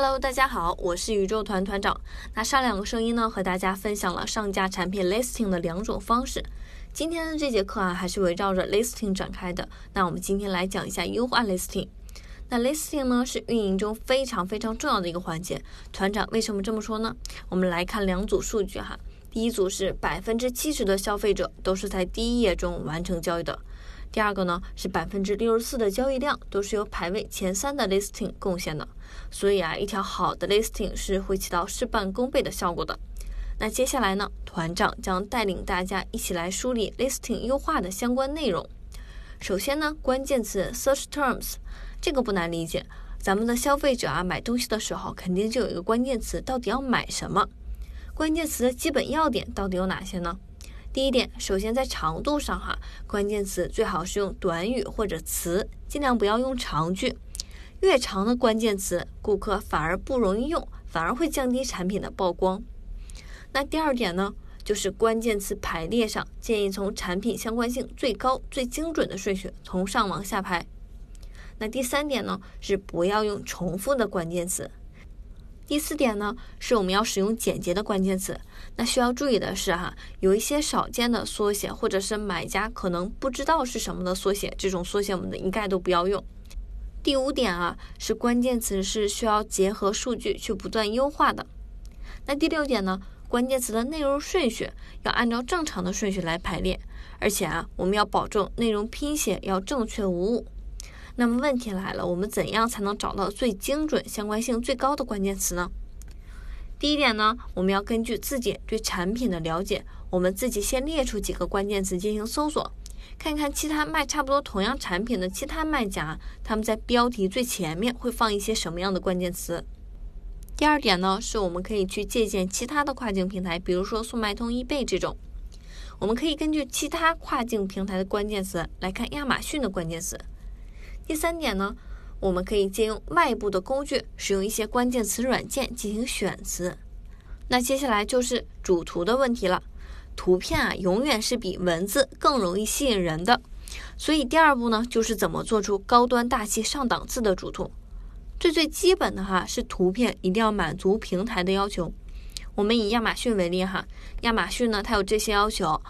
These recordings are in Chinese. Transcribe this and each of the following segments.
Hello，大家好，我是宇宙团团长。那上两个声音呢，和大家分享了上架产品 listing 的两种方式。今天的这节课啊，还是围绕着 listing 展开的。那我们今天来讲一下优化 listing。那 listing 呢，是运营中非常非常重要的一个环节。团长为什么这么说呢？我们来看两组数据哈。第一组是百分之七十的消费者都是在第一页中完成交易的。第二个呢是百分之六十四的交易量都是由排位前三的 listing 贡献的，所以啊，一条好的 listing 是会起到事半功倍的效果的。那接下来呢，团长将带领大家一起来梳理 listing 优化的相关内容。首先呢，关键词 search terms 这个不难理解，咱们的消费者啊买东西的时候肯定就有一个关键词，到底要买什么？关键词的基本要点到底有哪些呢？第一点，首先在长度上哈，关键词最好是用短语或者词，尽量不要用长句。越长的关键词，顾客反而不容易用，反而会降低产品的曝光。那第二点呢，就是关键词排列上，建议从产品相关性最高、最精准的顺序从上往下排。那第三点呢，是不要用重复的关键词。第四点呢，是我们要使用简洁的关键词。那需要注意的是哈，有一些少见的缩写，或者是买家可能不知道是什么的缩写，这种缩写我们的一概都不要用。第五点啊，是关键词是需要结合数据去不断优化的。那第六点呢，关键词的内容顺序要按照正常的顺序来排列，而且啊，我们要保证内容拼写要正确无误。那么问题来了，我们怎样才能找到最精准、相关性最高的关键词呢？第一点呢，我们要根据自己对产品的了解，我们自己先列出几个关键词进行搜索，看看其他卖差不多同样产品的其他卖家，他们在标题最前面会放一些什么样的关键词。第二点呢，是我们可以去借鉴其他的跨境平台，比如说速卖通、易贝这种，我们可以根据其他跨境平台的关键词来看亚马逊的关键词。第三点呢，我们可以借用外部的工具，使用一些关键词软件进行选词。那接下来就是主图的问题了。图片啊，永远是比文字更容易吸引人的。所以第二步呢，就是怎么做出高端大气上档次的主图。最最基本的哈，是图片一定要满足平台的要求。我们以亚马逊为例哈，亚马逊呢，它有这些要求。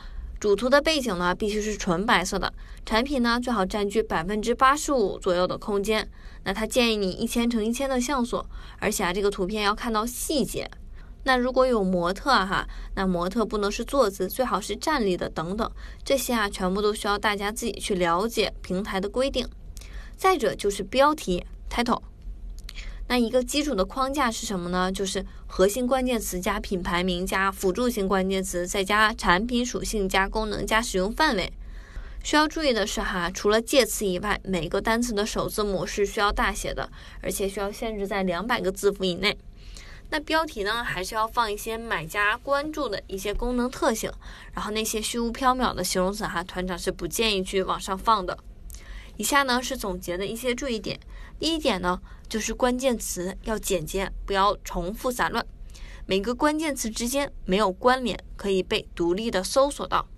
主图的背景呢，必须是纯白色的。产品呢，最好占据百分之八十五左右的空间。那他建议你一千乘一千的像素，而且啊，这个图片要看到细节。那如果有模特哈，那模特不能是坐姿，最好是站立的等等。这些啊，全部都需要大家自己去了解平台的规定。再者就是标题 title。那一个基础的框架是什么呢？就是核心关键词加品牌名加辅助性关键词，再加产品属性加功能加使用范围。需要注意的是哈，除了介词以外，每个单词的首字母是需要大写的，而且需要限制在两百个字符以内。那标题呢，还是要放一些买家关注的一些功能特性，然后那些虚无缥缈的形容词哈，团长是不建议去往上放的。以下呢是总结的一些注意点。第一点呢，就是关键词要简洁，不要重复杂乱，每个关键词之间没有关联，可以被独立的搜索到。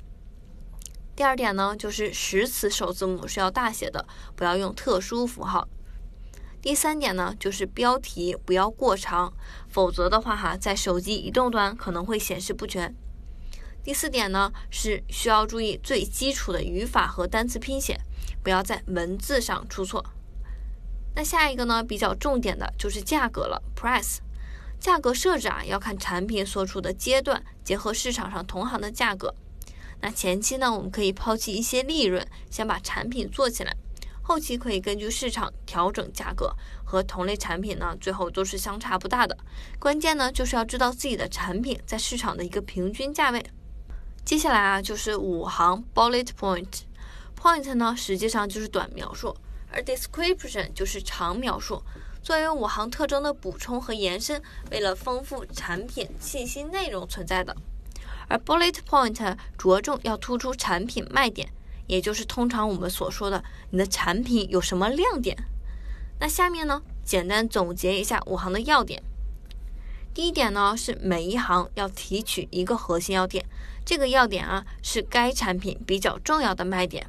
第二点呢，就是实词首字母是要大写的，不要用特殊符号。第三点呢，就是标题不要过长，否则的话哈，在手机移动端可能会显示不全。第四点呢，是需要注意最基础的语法和单词拼写。不要在文字上出错。那下一个呢，比较重点的就是价格了，price。价格设置啊，要看产品所处的阶段，结合市场上同行的价格。那前期呢，我们可以抛弃一些利润，先把产品做起来。后期可以根据市场调整价格，和同类产品呢，最后都是相差不大的。关键呢，就是要知道自己的产品在市场的一个平均价位。接下来啊，就是五行 bullet point。Point 呢，实际上就是短描述，而 Description 就是长描述，作为五行特征的补充和延伸，为了丰富产品信息内容存在的。而 Bullet Point 着重要突出产品卖点，也就是通常我们所说的你的产品有什么亮点。那下面呢，简单总结一下五行的要点。第一点呢，是每一行要提取一个核心要点，这个要点啊，是该产品比较重要的卖点。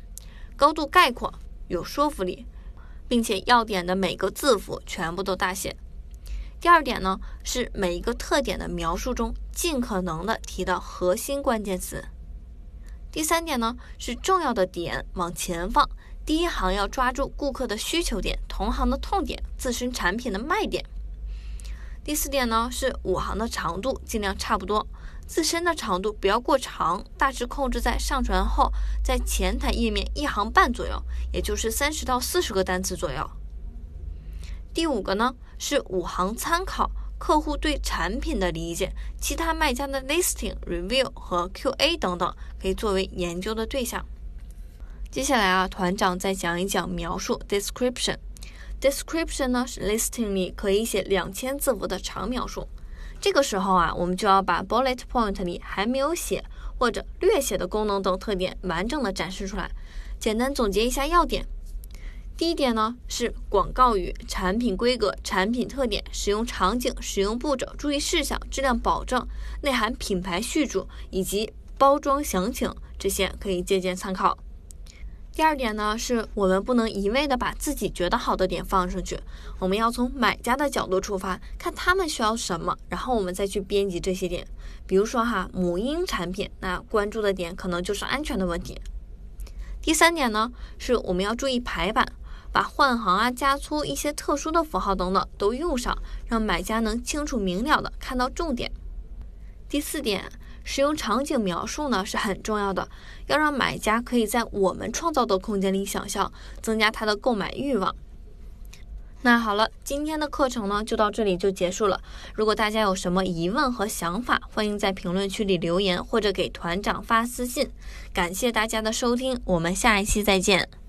高度概括，有说服力，并且要点的每个字符全部都大写。第二点呢，是每一个特点的描述中尽可能的提到核心关键词。第三点呢，是重要的点往前放，第一行要抓住顾客的需求点、同行的痛点、自身产品的卖点。第四点呢，是五行的长度尽量差不多，自身的长度不要过长，大致控制在上传后在前台页面一行半左右，也就是三十到四十个单词左右。第五个呢是五行参考客户对产品的理解，其他卖家的 listing review 和 QA 等等可以作为研究的对象。接下来啊，团长再讲一讲描述 description。Description 呢是 listing 里可以写两千字符的长描述。这个时候啊，我们就要把 bullet point 里还没有写或者略写的功能等特点完整的展示出来。简单总结一下要点。第一点呢是广告语、产品规格、产品特点、使用场景、使用步骤、注意事项、质量保证、内涵品牌序注以及包装详情，这些可以借鉴参考。第二点呢是我们不能一味的把自己觉得好的点放上去，我们要从买家的角度出发，看他们需要什么，然后我们再去编辑这些点。比如说哈，母婴产品，那关注的点可能就是安全的问题。第三点呢是我们要注意排版。把换行啊、加粗、一些特殊的符号等等都用上，让买家能清楚明了的看到重点。第四点，使用场景描述呢是很重要的，要让买家可以在我们创造的空间里想象，增加他的购买欲望。那好了，今天的课程呢就到这里就结束了。如果大家有什么疑问和想法，欢迎在评论区里留言或者给团长发私信。感谢大家的收听，我们下一期再见。